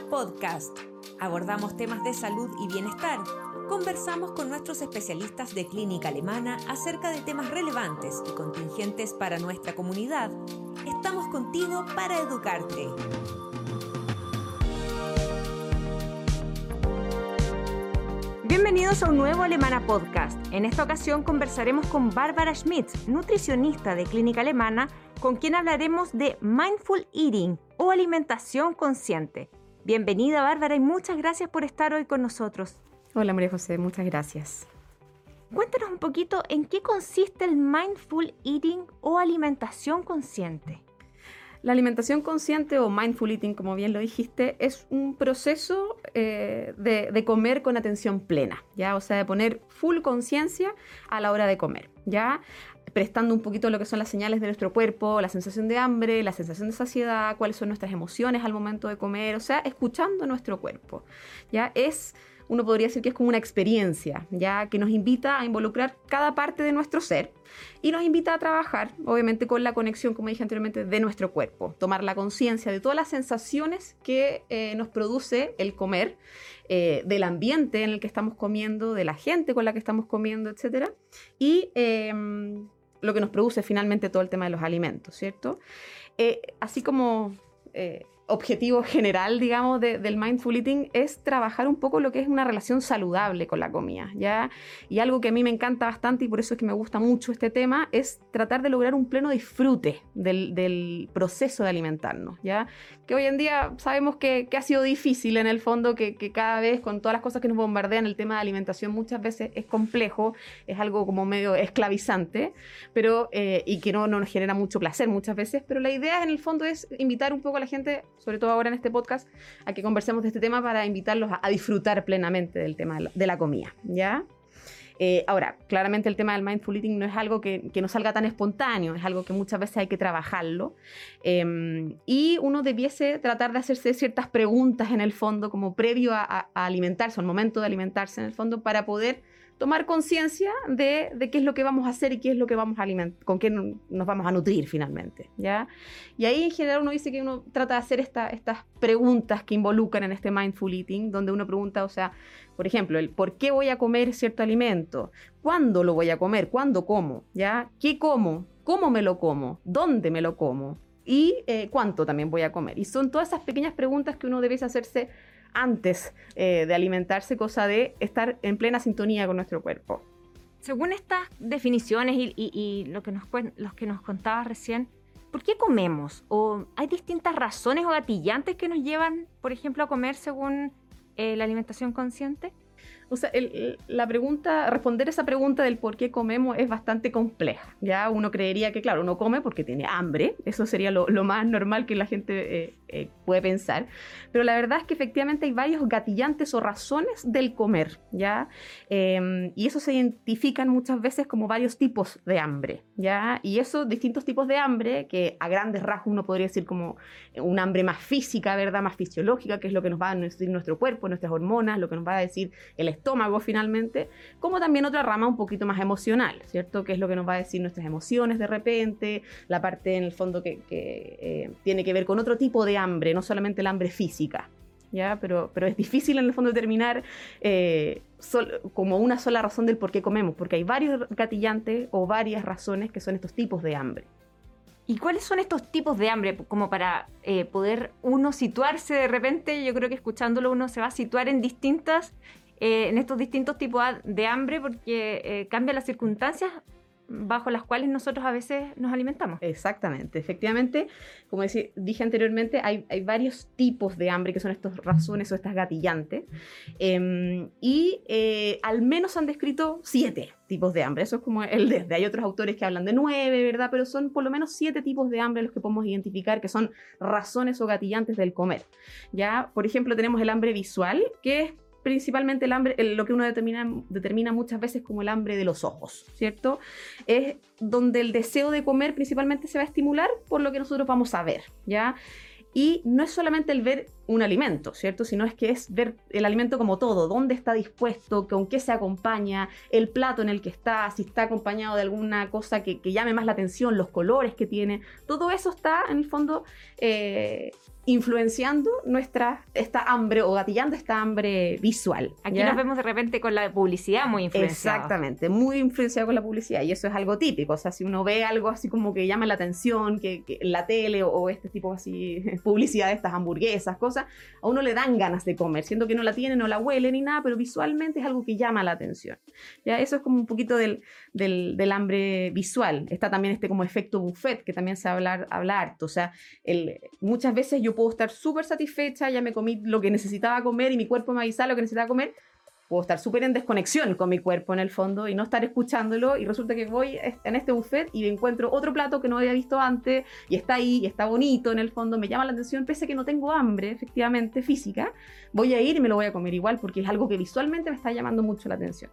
Podcast. Abordamos temas de salud y bienestar. Conversamos con nuestros especialistas de clínica alemana acerca de temas relevantes y contingentes para nuestra comunidad. Estamos contigo para educarte. Bienvenidos a un nuevo Alemana Podcast. En esta ocasión conversaremos con Bárbara Schmitz, nutricionista de Clínica Alemana, con quien hablaremos de Mindful Eating o alimentación consciente. Bienvenida Bárbara y muchas gracias por estar hoy con nosotros. Hola María José, muchas gracias. Cuéntanos un poquito en qué consiste el Mindful Eating o alimentación consciente. La alimentación consciente o mindful eating, como bien lo dijiste, es un proceso eh, de, de, comer con atención plena, ¿ya? O sea, de poner full conciencia a la hora de comer, ¿ya? Prestando un poquito lo que son las señales de nuestro cuerpo, la sensación de hambre, la sensación de saciedad, cuáles son nuestras emociones al momento de comer, o sea, escuchando nuestro cuerpo, ¿ya? Es uno podría decir que es como una experiencia, ya que nos invita a involucrar cada parte de nuestro ser y nos invita a trabajar, obviamente, con la conexión, como dije anteriormente, de nuestro cuerpo, tomar la conciencia de todas las sensaciones que eh, nos produce el comer, eh, del ambiente en el que estamos comiendo, de la gente con la que estamos comiendo, etc. Y em, lo que nos produce finalmente todo el tema de los alimentos, ¿cierto? Eh, así como objetivo general, digamos, del mindful eating es trabajar un poco lo que es una relación saludable con la comida, ¿ya? Y algo que a mí me encanta bastante y por eso es que me gusta mucho este tema es tratar de lograr un pleno disfrute del, proceso de alimentarnos, ¿ya? Que hoy en día sabemos que, ha sido difícil en el fondo, que, cada vez con todas las cosas que nos bombardean el tema de alimentación muchas veces es complejo, es algo como medio esclavizante, pero eh, y que no, no nos genera mucho placer muchas veces, pero la idea en el fondo es invitar un poco a la gente sobre todo ahora en este podcast, a que conversemos de este tema para invitarlos a, disfrutar plenamente del tema de la, comida, ¿ya? Eh, ahora, claramente el tema del mindful eating no es algo que, que, no salga tan espontáneo, es algo que muchas veces hay que trabajarlo. Em, y uno debiese tratar de hacerse ciertas preguntas en el fondo, como previo a, a alimentarse, al momento de alimentarse en el fondo, para poder tomar conciencia de, qué es lo que vamos a hacer y qué es lo que vamos a alimentar, con qué nos vamos a nutrir finalmente, ¿ya? Y ahí en general uno dice que uno trata de hacer estas preguntas que involucran en este mindful eating, donde uno pregunta, o sea, por ejemplo, el por qué voy a comer cierto alimento, cuándo lo voy a comer, cuándo como, ¿ya? ¿Qué como? ¿Cómo me lo como? ¿Dónde me lo como? Y eh, cuánto también voy a comer. Y son todas esas pequeñas preguntas que uno debe hacerse antes eh, de alimentarse, cosa de estar en plena sintonía con nuestro cuerpo. Según estas definiciones y, lo que nos, los que nos contabas recién, ¿por qué comemos? ¿O hay distintas razones o gatillantes que nos llevan, por ejemplo, a comer según eh, la alimentación consciente? O sea, la pregunta, responder esa pregunta del por qué comemos es bastante compleja. Ya uno creería que, claro, uno come porque tiene hambre, eso sería lo, más normal que la gente eh, eh, puede pensar. Pero la verdad es que efectivamente hay varios gatillantes o razones del comer, ¿ya? Em, y eso se identifican muchas veces como varios tipos de hambre, ¿ya? Y esos distintos tipos de hambre, que a grandes rasgos uno podría decir como un hambre más física, ¿verdad? Más fisiológica, que es lo que nos va a decir nuestro cuerpo, nuestras hormonas, lo que nos va a decir el estómago finalmente, como también otra rama un poquito más emocional, ¿cierto? Que es lo que nos va a decir nuestras emociones de repente, la parte en el fondo que, eh, tiene que ver con otro tipo de hambre, no solamente el hambre física. ¿Ya? Pero, pero es difícil en el fondo determinar eh, como una sola razón del por qué comemos, porque hay varios gatillantes o varias razones que son estos tipos de hambre. ¿Y cuáles son estos tipos de hambre? Como para eh, poder uno situarse de repente, yo creo que escuchándolo uno se va a situar en distintas eh, en estos distintos tipos de hambre porque eh, cambian las circunstancias bajo las cuales nosotros a veces nos alimentamos. Exactamente, efectivamente, como dije anteriormente, hay, varios tipos de hambre que son estas razones o estas gatillantes, em, y eh, al menos han descrito siete tipos de hambre, eso es como el desde, hay otros autores que hablan de nueve, ¿verdad? Pero son por lo menos siete tipos de hambre los que podemos identificar que son razones o gatillantes del comer, ¿ya? Por ejemplo, tenemos el hambre visual, que es principalmente el hambre, lo que uno determina, determina muchas veces como el hambre de los ojos, ¿cierto? Es donde el deseo de comer principalmente se va a estimular por lo que nosotros vamos a ver, ¿ya? Y no es solamente el ver un alimento, ¿cierto? Sino es que es ver el alimento como todo, dónde está dispuesto, con qué se acompaña, el plato en el que está, si está acompañado de alguna cosa que, llame más la atención, los colores que tiene, todo eso está en el fondo eh, influenciando nuestra esta hambre o gatillando esta hambre visual. Aquí nos vemos de repente con la publicidad muy influenciada. Exactamente, muy influenciada con la publicidad y eso es algo típico, o sea, si uno ve algo así como que llama la atención, que, la tele o, este tipo así publicidad de estas hamburguesas, cosas, a uno le dan ganas de comer, siendo que no la tiene, no la huele ni nada, pero visualmente es algo que llama la atención. Ya eso es como un poquito del, del, hambre visual. Está también este como efecto buffet que también se habla, habla harto, o sea, el, muchas veces yo puedo estar súper satisfecha, ya me comí lo que necesitaba comer y mi cuerpo me avisaba lo que necesitaba comer, puedo estar súper en desconexión con mi cuerpo en el fondo y no estar escuchándolo y resulta que voy en este buffet y encuentro otro plato que no había visto antes y está ahí y está bonito en el fondo, me llama la atención, pese a que no tengo hambre efectivamente física, voy a ir y me lo voy a comer igual porque es algo que visualmente me está llamando mucho la atención.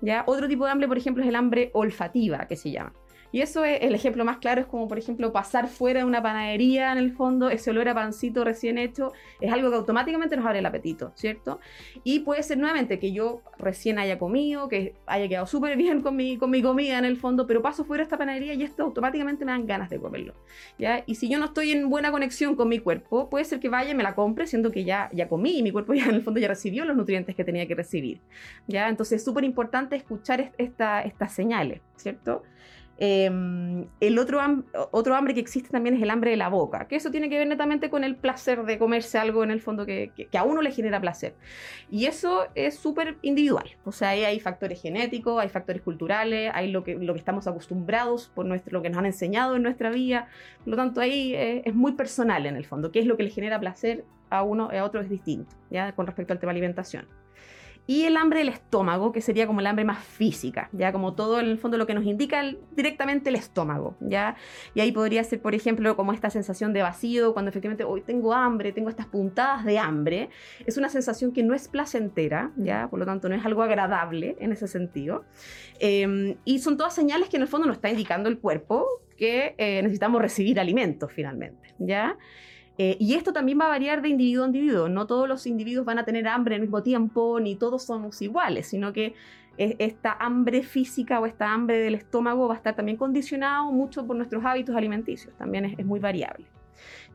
¿Ya? Otro tipo de hambre, por ejemplo, es el hambre olfativa, que se llama. Y eso es el ejemplo más claro, es como por ejemplo pasar fuera de una panadería en el fondo, ese olor a pancito recién hecho, es algo que automáticamente nos abre el apetito, ¿cierto? Y puede ser nuevamente que yo recién haya comido, que haya quedado súper bien con mi, con mi comida en el fondo, pero paso fuera de esta panadería y esto automáticamente me dan ganas de comerlo, ¿ya? Y si yo no estoy en buena conexión con mi cuerpo, puede ser que vaya y me la compre, siendo que ya, ya comí y mi cuerpo ya en el fondo ya recibió los nutrientes que tenía que recibir, ¿ya? Entonces es súper importante escuchar esta, estas señales, ¿cierto? Em, el otro, otro hambre que existe también es el hambre de la boca, que eso tiene que ver netamente con el placer de comerse algo en el fondo que, a uno le genera placer. Y eso es súper individual, o sea, ahí hay factores genéticos, hay factores culturales, hay lo que, lo que estamos acostumbrados por nuestro, lo que nos han enseñado en nuestra vida, por lo tanto ahí es, es muy personal en el fondo, qué es lo que le genera placer a uno, a otro es distinto, ya con respecto al tema alimentación y el hambre del estómago, que sería como el hambre más física, ya como todo en el fondo lo que nos indica directamente el estómago, ya. Y ahí podría ser, por ejemplo, como esta sensación de vacío, cuando efectivamente hoy tengo hambre, tengo estas puntadas de hambre, es una sensación que no es placentera, ya, por lo tanto no es algo agradable en ese sentido. Em, y son todas señales que en el fondo nos está indicando el cuerpo que eh, necesitamos recibir alimentos finalmente, ya. Eh, y esto también va a variar de individuo a individuo. No todos los individuos van a tener hambre al mismo tiempo, ni todos somos iguales, sino que esta hambre física o esta hambre del estómago va a estar también condicionado mucho por nuestros hábitos alimenticios. También es, es muy variable.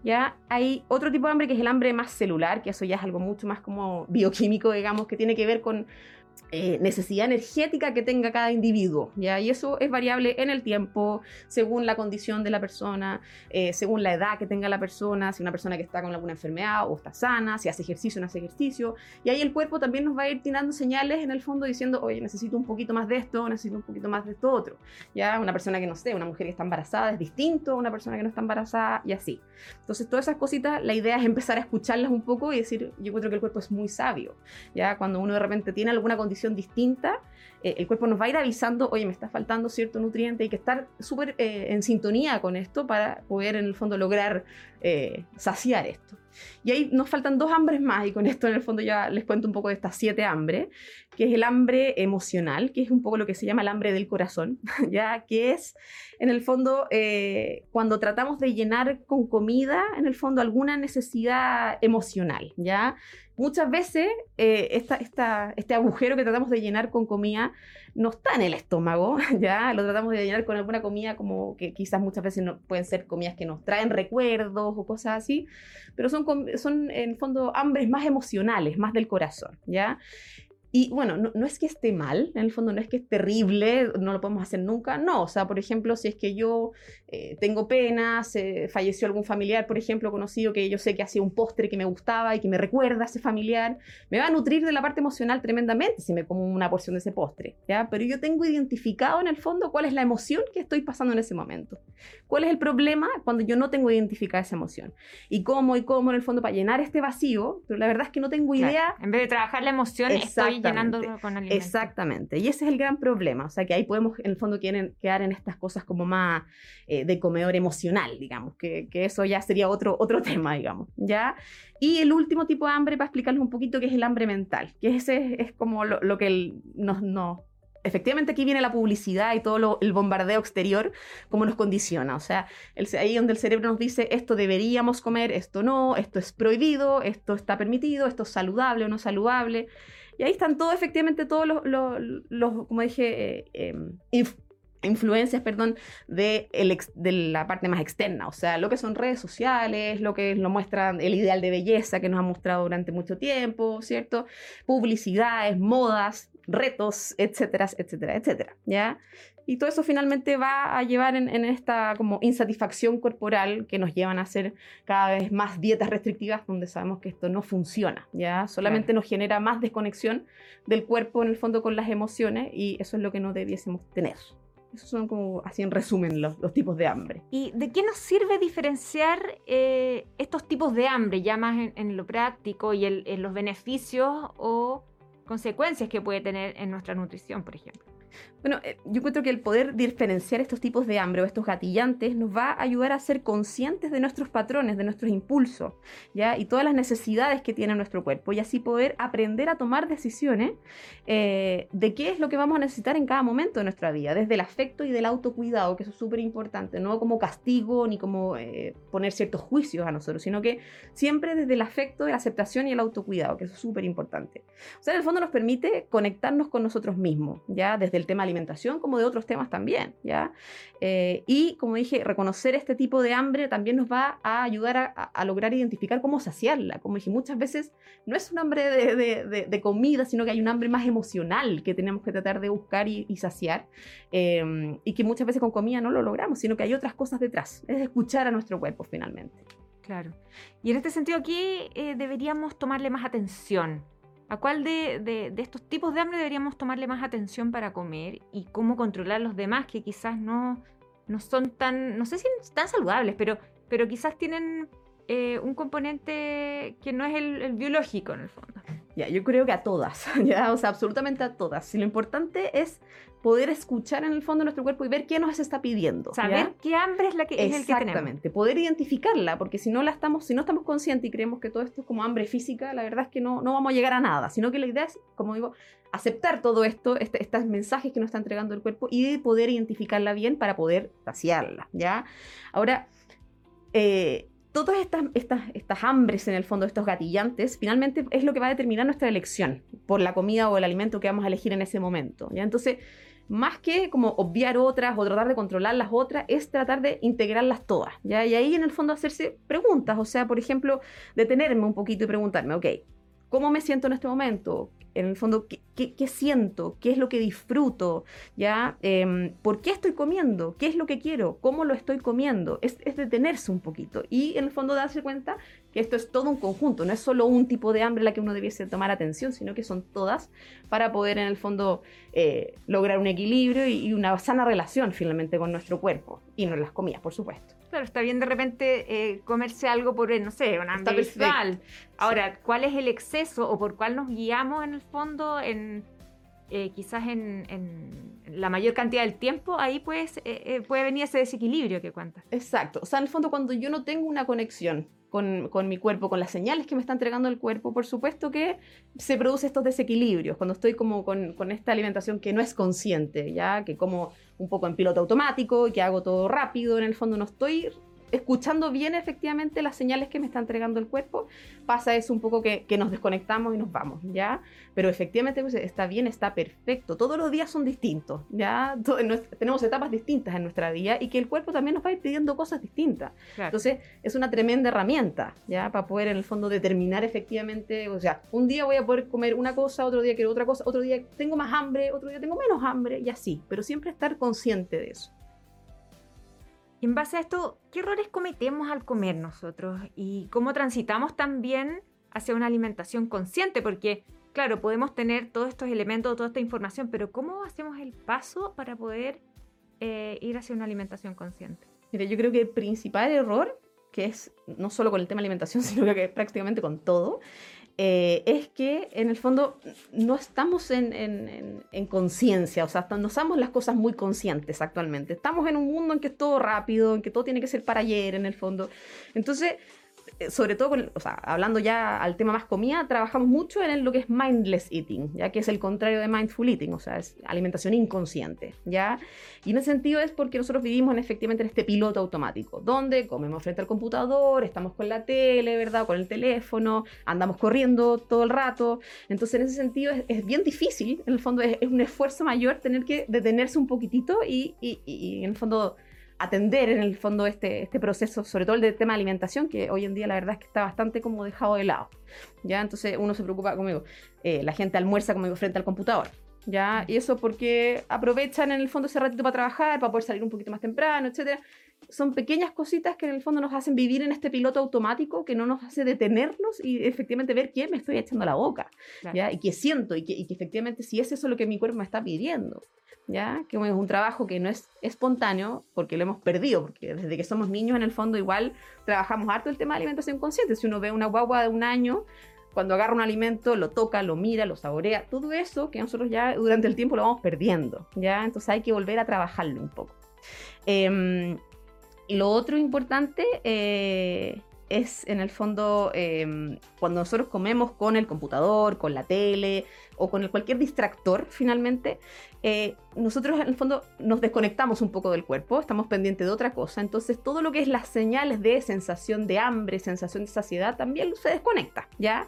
Ya hay otro tipo de hambre que es el hambre más celular, que eso ya es algo mucho más como bioquímico, digamos, que tiene que ver con eh, necesidad energética que tenga cada individuo, ¿ya? Y eso es variable en el tiempo, según la condición de la persona, eh, según la edad que tenga la persona, si una persona que está con alguna enfermedad o está sana, si hace ejercicio o no hace ejercicio. Y ahí el cuerpo también nos va a ir tirando señales en el fondo diciendo, oye, necesito un poquito más de esto, necesito un poquito más de esto otro. Ya, una persona que no sé, una mujer que está embarazada es distinto a una persona que no está embarazada y así. Entonces, todas esas cositas, la idea es empezar a escucharlas un poco y decir, yo encuentro que el cuerpo es muy sabio. Ya, cuando uno de repente tiene alguna condición distinta, eh, el cuerpo nos va a ir avisando, oye, me está faltando cierto nutriente, hay que estar súper eh, en sintonía con esto para poder en el fondo lograr eh, saciar esto. Y ahí nos faltan dos hambres más, y con esto en el fondo ya les cuento un poco de estas siete hambres, que es el hambre emocional, que es un poco lo que se llama el hambre del corazón, ya que es en el fondo cuando tratamos de llenar con comida, en el fondo alguna necesidad emocional, ya muchas veces eh, este agujero que tratamos de llenar con comida no está en el estómago, ya lo tratamos de llenar con alguna comida como que quizás muchas veces no, pueden ser comidas que nos traen recuerdos o cosas así, pero son, son en fondo hambres más emocionales, más del corazón, ¿ya? Y bueno, no, es que esté mal, en el fondo no es que es terrible, no lo podemos hacer nunca, no, o sea, por ejemplo, si es que yo eh, tengo pena, se falleció algún familiar, por ejemplo, conocido que yo sé que hacía un postre que me gustaba y que me recuerda a ese familiar, me va a nutrir de la parte emocional tremendamente si me como una porción de ese postre, ¿ya? Pero yo tengo identificado en el fondo cuál es la emoción que estoy pasando en ese momento, cuál es el problema cuando yo no tengo identificada esa emoción y cómo y cómo en el fondo para llenar este vacío, pero la verdad es que no tengo idea. En vez de trabajar la emoción, estoy llenándolo con alimento. Exactamente, y ese es el gran problema, o sea que ahí podemos en el fondo quedar en estas cosas como más... Eh, de comedor emocional, digamos, que, eso ya sería otro, otro tema, digamos, ¿ya? Y el último tipo de hambre, para explicarles un poquito, que es el hambre mental, que ese es, como lo, que nos, efectivamente aquí viene la publicidad y todo el bombardeo exterior, cómo nos condiciona. O sea, ahí donde el cerebro nos dice, esto deberíamos comer, esto no, esto es prohibido, esto está permitido, esto es saludable o no saludable. Y ahí están todos, efectivamente, todos los, como dije, eh, em, influencias, perdón, de, de, la parte más externa, o sea, lo que son redes sociales, lo que nos muestran el ideal de belleza que nos ha mostrado durante mucho tiempo, ¿cierto? Publicidades, modas, retos, etcétera, etcétera, etcétera, ¿ya? Y todo eso finalmente va a llevar en, esta como insatisfacción corporal que nos llevan a hacer cada vez más dietas restrictivas donde sabemos que esto no funciona, ¿ya? Solamente nos genera más desconexión del cuerpo en el fondo con las emociones y eso es lo que no debiésemos tener. Esos son como, así en resumen, los, tipos de hambre. ¿Y de qué nos sirve diferenciar eh, estos tipos de hambre, ya más en, lo práctico y en los beneficios o consecuencias que puede tener en nuestra nutrición, por ejemplo? Bueno, eh, yo encuentro que el poder diferenciar estos tipos de hambre o estos gatillantes nos va a ayudar a ser conscientes de nuestros patrones, de nuestros impulsos, ¿ya? Y todas las necesidades que tiene nuestro cuerpo y así poder aprender a tomar decisiones eh, de qué es lo que vamos a necesitar en cada momento de nuestra vida, desde el afecto y del autocuidado, que eso es súper importante, no como castigo ni como eh, poner ciertos juicios a nosotros, sino que siempre desde el afecto, la aceptación y el autocuidado, que eso es súper importante. O sea, en el fondo nos permite conectarnos con nosotros mismos, ¿ya? Desde el tema alimentación como de otros temas también, ¿ya? Eh, y como dije, reconocer este tipo de hambre también nos va a ayudar a, lograr identificar cómo saciarla. Como dije, muchas veces no es un hambre de, comida, sino que hay un hambre más emocional que tenemos que tratar de buscar y, saciar, em, y que muchas veces con comida no lo logramos, sino que hay otras cosas detrás, es escuchar a nuestro cuerpo finalmente. Claro. Y en este sentido aquí eh, deberíamos tomarle más atención ¿A cuál de, estos tipos de hambre deberíamos tomarle más atención para comer y cómo controlar los demás que quizás no, no son tan, no sé si tan saludables, pero, pero quizás tienen eh, un componente que no es el, biológico en el fondo? Ya, yo creo que a todas, ya, o sea, absolutamente a todas. Y lo importante es poder escuchar en el fondo de nuestro cuerpo y ver qué nos está pidiendo. Saber qué hambre es la que es el que Exactamente, poder identificarla, porque si no la estamos, si no estamos conscientes y creemos que todo esto es como hambre física, la verdad es que no, no vamos a llegar a nada, sino que la idea es, como digo, aceptar todo esto, este, estos mensajes que nos está entregando el cuerpo y poder identificarla bien para poder saciarla, ¿ya? Ahora, eh, todas estas, estas, estas hambres en el fondo, estos gatillantes, finalmente es lo que va a determinar nuestra elección por la comida o el alimento que vamos a elegir en ese momento. ¿ya? Entonces, más que como obviar otras o tratar de controlar las otras, es tratar de integrarlas todas, ¿ya? Y ahí en el fondo hacerse preguntas, o sea, por ejemplo, detenerme un poquito y preguntarme, ok, ¿cómo me siento en este momento? en el fondo, ¿qué, siento? ¿Qué es lo que disfruto? ¿Ya? Em, ¿Por qué estoy comiendo? ¿Qué es lo que quiero? ¿Cómo lo estoy comiendo? Es, detenerse un poquito y en el fondo darse cuenta que esto es todo un conjunto, no es solo un tipo de hambre la que uno debiese tomar atención, sino que son todas para poder en el fondo eh, lograr un equilibrio y, y, una sana relación finalmente con nuestro cuerpo y no las comidas, por supuesto. Claro, está bien de repente eh, comerse algo por, no sé, una visual. Ahora, ¿cuál es el exceso o por cuál nos guiamos en el fondo en eh, quizás en, la mayor cantidad del tiempo, ahí pues, puede venir ese desequilibrio que cuentas. Exacto. O sea, en el fondo, cuando yo no tengo una conexión con, mi cuerpo, con las señales que me está entregando el cuerpo, por supuesto que se producen estos desequilibrios. Cuando estoy como con, con, esta alimentación que no es consciente, ya que como un poco en piloto automático y que hago todo rápido, en el fondo no estoy escuchando bien efectivamente las señales que me está entregando el cuerpo, pasa eso un poco que, nos desconectamos y nos vamos, ¿ya? Pero efectivamente pues, está bien, está perfecto. Todos los días son distintos, ¿ya? tenemos etapas distintas en nuestra vida y que el cuerpo también nos va a ir pidiendo cosas distintas. Entonces, es una tremenda herramienta, ¿ya? Para poder en el fondo determinar efectivamente, o sea, un día voy a poder comer una cosa, otro día quiero otra cosa, otro día tengo más hambre, otro día tengo menos hambre y así, pero siempre estar consciente de eso en base a esto, ¿qué errores cometemos al comer nosotros? Y cómo transitamos también hacia una alimentación consciente, porque claro, podemos tener todos estos elementos, toda esta información, pero ¿cómo hacemos el paso para poder eh, ir hacia una alimentación consciente? Mire, yo creo que el principal error, que es no solo con el tema de alimentación, sino que prácticamente con todo, eh, es que en el fondo no estamos en, conciencia, o sea, no usamos las cosas muy conscientes actualmente. Estamos en un mundo en que es todo rápido, en que todo tiene que ser para ayer, en el fondo. Entonces, sobre todo, o sea, hablando ya al tema más comida, trabajamos mucho en lo que es mindless eating, ya que es el contrario de mindful eating, o sea, es alimentación inconsciente, ¿ya? Y en ese sentido es porque nosotros vivimos en, efectivamente en este piloto automático, donde comemos frente al computador, estamos con la tele, ¿verdad? Con el teléfono, andamos corriendo todo el rato. Entonces, en ese sentido es, bien difícil, en el fondo es, un esfuerzo mayor tener que detenerse un poquitito y, y, y en el fondo atender en el fondo este, este proceso, sobre todo el del tema de alimentación, que hoy en día la verdad es que está bastante como dejado de lado. ¿ya? Entonces uno se preocupa, conmigo, eh, la gente almuerza, como digo, frente al computador. ¿ya? Y eso porque aprovechan en el fondo ese ratito para trabajar, para poder salir un poquito más temprano, etcétera. Son pequeñas cositas que en el fondo nos hacen vivir en este piloto automático que no nos hace detenernos y efectivamente ver qué me estoy echando a la boca, ¿ya? Y qué siento y que, y que efectivamente si es eso lo que mi cuerpo me está pidiendo. ¿ya? Que es un trabajo que no es espontáneo porque lo hemos perdido, porque desde que somos niños en el fondo igual trabajamos harto el tema de alimentación consciente. Si uno ve una guagua de un año, cuando agarra un alimento, lo toca, lo mira, lo saborea, todo eso que nosotros ya durante el tiempo lo vamos perdiendo, ¿ya? Entonces hay que volver a trabajarlo un poco. Eh, lo otro importante eh, es en el fondo em, cuando nosotros comemos con el computador, con la tele o con cualquier distractor finalmente, eh, nosotros en el fondo nos desconectamos un poco del cuerpo, estamos pendientes de otra cosa, entonces todo lo que es las señales de sensación de hambre, sensación de saciedad, también se desconecta, ¿ya?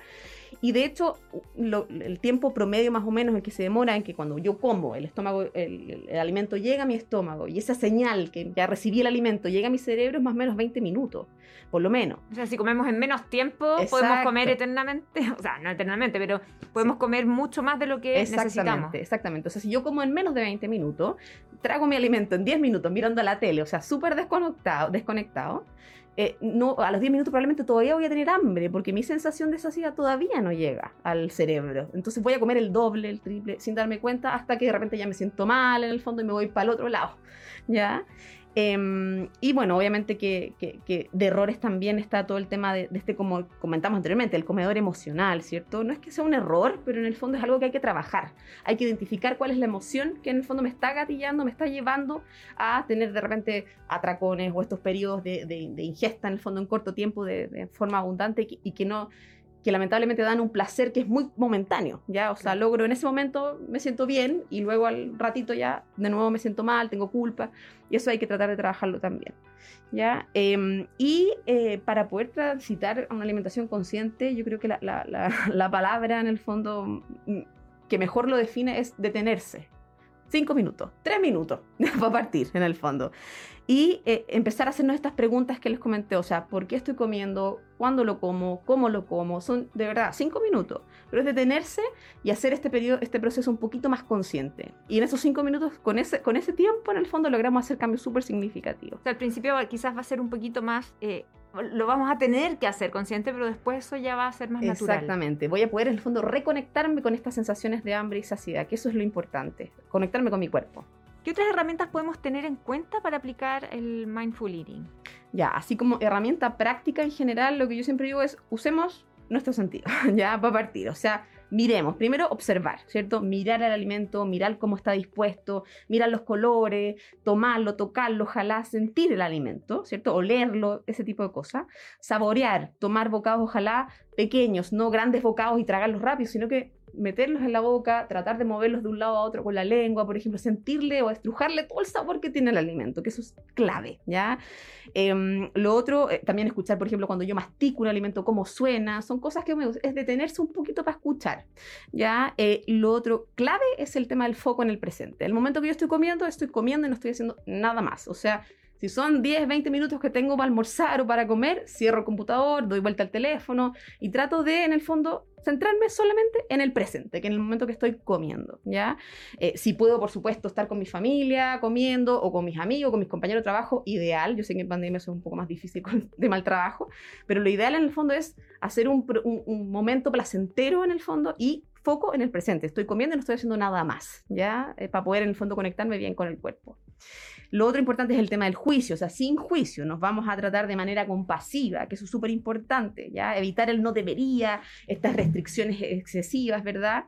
Y de hecho, el tiempo promedio más o menos en que se demora en que cuando yo como, el estómago, el, alimento llega a mi estómago y esa señal que ya recibí el alimento llega a mi cerebro es más o menos 20 minutos, por lo menos. O sea, si comemos en menos tiempo, podemos comer eternamente, o sea, no eternamente, pero podemos comer mucho más de lo que exactamente, necesitamos. Exactamente. O sea, si yo como en menos de 20 minutos, trago mi alimento en 10 minutos mirando la tele, o sea, súper desconectado, desconectado eh, no, a los 10 minutos probablemente todavía voy a tener hambre, porque mi sensación de saciedad todavía no llega al cerebro. Entonces voy a comer el doble, el triple, sin darme cuenta, hasta que de repente ya me siento mal en el fondo y me voy para el otro lado. ¿Ya? Em, y bueno, obviamente que, de errores también está todo el tema de, este, como comentamos anteriormente, el comedor emocional, ¿cierto? No es que sea un error, pero en el fondo es algo que hay que trabajar. Hay que identificar cuál es la emoción que en el fondo me está gatillando, me está llevando a tener de repente atracones o estos periodos de, ingesta en el fondo en corto tiempo de, forma abundante y que no que lamentablemente dan un placer que es muy momentáneo, ¿ya? O sea, logro en ese momento, me siento bien y luego al ratito ya de nuevo me siento mal, tengo culpa y eso hay que tratar de trabajarlo también, ¿ya? Em, y eh, para poder transitar a una alimentación consciente, yo creo que la, la, la palabra en el fondo mm, que mejor lo define es detenerse, cinco minutos, tres minutos para partir en el fondo y eh, empezar a hacernos estas preguntas que les comenté, o sea, ¿por qué estoy comiendo? ¿Cuándo lo como? ¿Cómo lo como? Son de verdad cinco minutos, pero es detenerse y hacer este, periodo, este proceso un poquito más consciente. Y en esos cinco minutos, con ese, con ese tiempo, en el fondo logramos hacer cambios súper significativos. O sea, al principio quizás va a ser un poquito más... Eh, lo vamos a tener que hacer consciente, pero después eso ya va a ser más natural. Exactamente. Voy a poder, en el fondo, reconectarme con estas sensaciones de hambre y saciedad, que eso es lo importante, conectarme con mi cuerpo. ¿Qué otras herramientas podemos tener en cuenta para aplicar el mindful eating? Ya, así como herramienta práctica en general, lo que yo siempre digo es usemos nuestro sentido, ya para partir. O sea, miremos, primero observar, ¿cierto? Mirar el alimento, mirar cómo está dispuesto, mirar los colores, tomarlo, tocarlo, ojalá sentir el alimento, ¿cierto? Olerlo, ese tipo de cosas. Saborear, tomar bocados, ojalá pequeños, no grandes bocados y tragarlos rápido, sino que meterlos en la boca, tratar de moverlos de un lado a otro con la lengua, por ejemplo, sentirle o estrujarle todo el sabor que tiene el alimento, que eso es clave, ¿ya? Em, lo otro, eh, también escuchar, por ejemplo, cuando yo mastico un alimento, cómo suena, son cosas que me es detenerse un poquito para escuchar, ¿ya? Eh, lo otro clave es el tema del foco en el presente. El momento que yo estoy comiendo, estoy comiendo y no estoy haciendo nada más, o sea, si son 10, 20 minutos que tengo para almorzar o para comer, cierro el computador, doy vuelta al teléfono y trato de, en el fondo, centrarme solamente en el presente, que en el momento que estoy comiendo, ¿ya? Eh, si puedo, por supuesto, estar con mi familia comiendo o con mis amigos, con mis compañeros de trabajo, ideal. Yo sé que en pandemia eso es un poco más difícil con, de mal trabajo, pero lo ideal en el fondo es hacer un, momento placentero en el fondo y foco en el presente. Estoy comiendo y no estoy haciendo nada más, ¿ya? Eh, para poder en el fondo conectarme bien con el cuerpo. Lo otro importante es el tema del juicio, o sea, sin juicio, nos vamos a tratar de manera compasiva, que eso es súper importante, ¿ya? Evitar el no debería, estas restricciones excesivas, ¿verdad?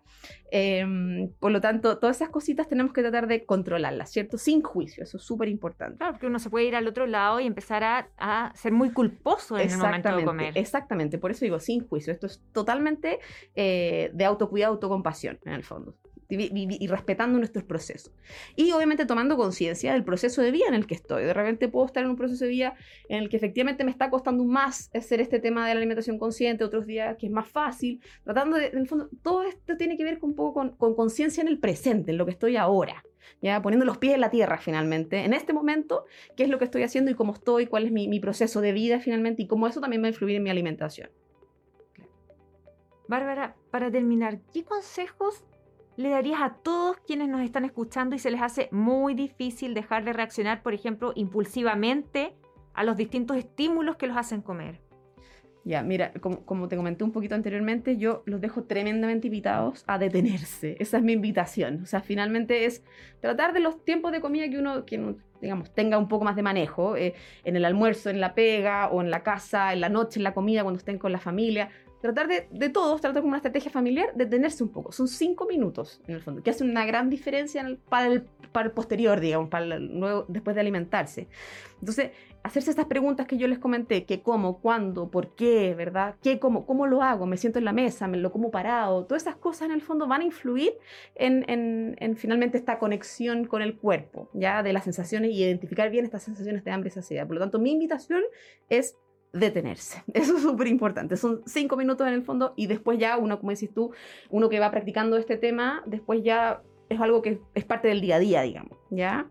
Em, por lo tanto, todas esas cositas tenemos que tratar de controlarlas, ¿cierto? Sin juicio, eso es súper importante. Claro, porque uno se puede ir al otro lado y empezar a, ser muy culposo en el momento de comer. Exactamente, por eso digo sin juicio. Esto es totalmente eh, de autocuidado, autocompasión, en el fondo y, respetando nuestros procesos. Y obviamente tomando conciencia del proceso de vida en el que estoy. De repente puedo estar en un proceso de vida en el que efectivamente me está costando más hacer este tema de la alimentación consciente, otros días que es más fácil, tratando de, en el fondo, todo esto tiene que ver un poco con conciencia en el presente, en lo que estoy ahora. ¿Ya? poniendo los pies en la tierra finalmente, en este momento, qué es lo que estoy haciendo y cómo estoy, cuál es mi, mi proceso de vida finalmente y cómo eso también va a influir en mi alimentación. Bárbara, para terminar, ¿qué consejos le darías a todos quienes nos están escuchando y se les hace muy difícil dejar de reaccionar, por ejemplo, impulsivamente a los distintos estímulos que los hacen comer? Ya, mira, como, te comenté un poquito anteriormente, yo los dejo tremendamente invitados a detenerse. Esa es mi invitación. O sea, finalmente es tratar de los tiempos de comida que uno, que digamos, tenga un poco más de manejo, eh, en el almuerzo, en la pega, o en la casa, en la noche, en la comida, cuando estén con la familia tratar de, de todos, tratar como una estrategia familiar, detenerse un poco. Son cinco minutos, en el fondo, que hacen una gran diferencia para, el, para el posterior, digamos, para el nuevo, después de alimentarse. Entonces, hacerse estas preguntas que yo les comenté, qué cómo, cuándo, por qué, ¿verdad? ¿Qué, cómo, cómo lo hago? ¿Me siento en la mesa? ¿Me lo como parado? Todas esas cosas en el fondo van a influir en, en, en finalmente esta conexión con el cuerpo, ¿ya? De las sensaciones y identificar bien estas sensaciones de hambre y saciedad. Por lo tanto, mi invitación es detenerse. Eso es súper importante. Son cinco minutos en el fondo y después ya uno, como decís tú, uno que va practicando este tema, después ya es algo que es parte del día a día, digamos, ¿ya?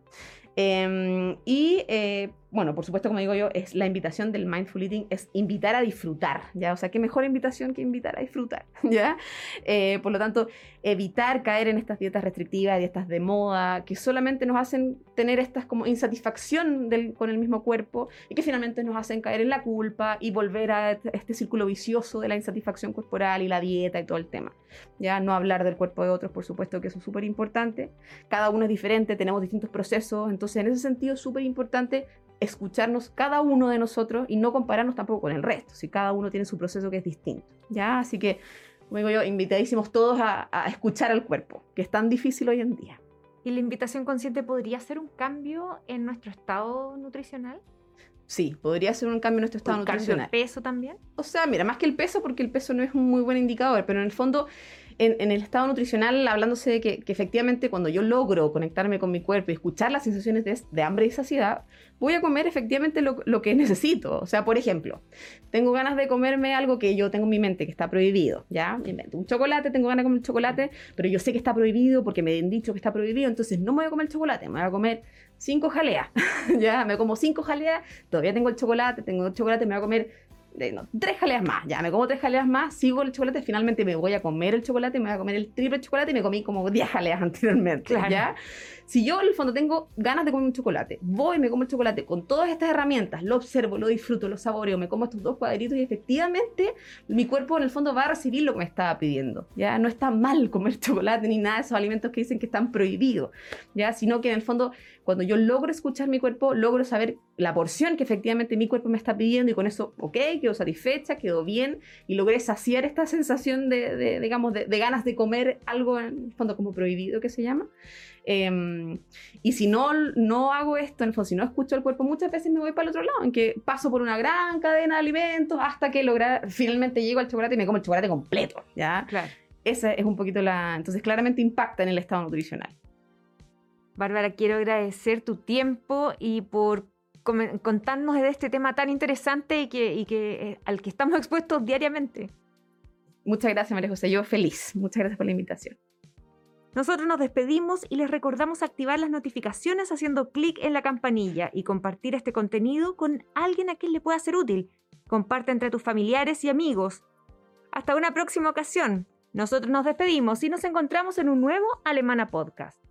Em, y eh, bueno, por supuesto, como digo yo, es la invitación del mindful eating, es invitar a disfrutar, ¿ya? O sea, qué mejor invitación que invitar a disfrutar, ¿ya? Eh, por lo tanto, evitar caer en estas dietas restrictivas, dietas de moda, que solamente nos hacen tener estas como insatisfacción con el mismo cuerpo y que finalmente nos hacen caer en la culpa y volver a este círculo vicioso de la insatisfacción corporal y la dieta y todo el tema, ¿ya? No hablar del cuerpo de otros, por supuesto que eso es súper importante. Cada uno es diferente, tenemos distintos procesos, entonces en ese sentido es súper importante escucharnos cada uno de nosotros y no compararnos tampoco con el resto, si cada uno tiene su proceso que es distinto. ¿ya? Así que, como digo yo, invitadísimos todos a, escuchar al cuerpo, que es tan difícil hoy en día. ¿Y la invitación consciente podría ser un cambio en nuestro estado nutricional? Sí, podría ser un cambio en nuestro estado ¿Un nutricional. Cambio peso también? O sea, mira, más que el peso, porque el peso no es un muy buen indicador, pero en el fondo en, el estado nutricional, hablándose de que, efectivamente cuando yo logro conectarme con mi cuerpo y escuchar las sensaciones de, hambre y saciedad, voy a comer efectivamente lo, que necesito. O sea, por ejemplo, tengo ganas de comerme algo que yo tengo en mi mente que está prohibido, ¿ya? invento un chocolate, tengo ganas de comer chocolate, pero yo sé que está prohibido porque me han dicho que está prohibido, entonces no me voy a comer chocolate, me voy a comer cinco jaleas, ¿ya? Me como cinco jaleas, todavía tengo el chocolate, tengo el chocolate, me voy a comer tres jaleas más, ya me como tres jaleas más, sigo el chocolate, finalmente me voy a comer el chocolate, me voy a comer el triple chocolate y me comí como 10 jaleas anteriormente, ¿ya? Si yo en el fondo tengo ganas de comer un chocolate, voy, me como el chocolate con todas estas herramientas, lo observo, lo disfruto, lo saboreo, me como estos dos cuadritos y efectivamente mi cuerpo en el fondo va a recibir lo que me estaba pidiendo. Ya no está mal comer chocolate ni nada de esos alimentos que dicen que están prohibidos, ya, sino que en el fondo cuando yo logro escuchar mi cuerpo, logro saber la porción que efectivamente mi cuerpo me está pidiendo y con eso, ok, quedo satisfecha, quedó bien y logré saciar esta sensación de, digamos, de, de ganas de comer algo en el fondo como prohibido que se llama. Em, y si no, no hago esto, en el fondo, si no escucho el cuerpo, muchas veces me voy para el otro lado, en que paso por una gran cadena de alimentos hasta que lograr, finalmente llego al chocolate y me como el chocolate completo, ¿ya? Claro. Esa es un poquito la... Entonces, claramente impacta en el estado nutricional. Bárbara, quiero agradecer tu tiempo y por contarnos de este tema tan interesante y que, y que eh, al que estamos expuestos diariamente. Muchas gracias, María José. Yo feliz. Muchas gracias por la invitación. Nosotros nos despedimos y les recordamos activar las notificaciones haciendo clic en la campanilla y compartir este contenido con alguien a quien le pueda ser útil. Comparte entre tus familiares y amigos. Hasta una próxima ocasión. Nosotros nos despedimos y nos encontramos en un nuevo Alemana Podcast.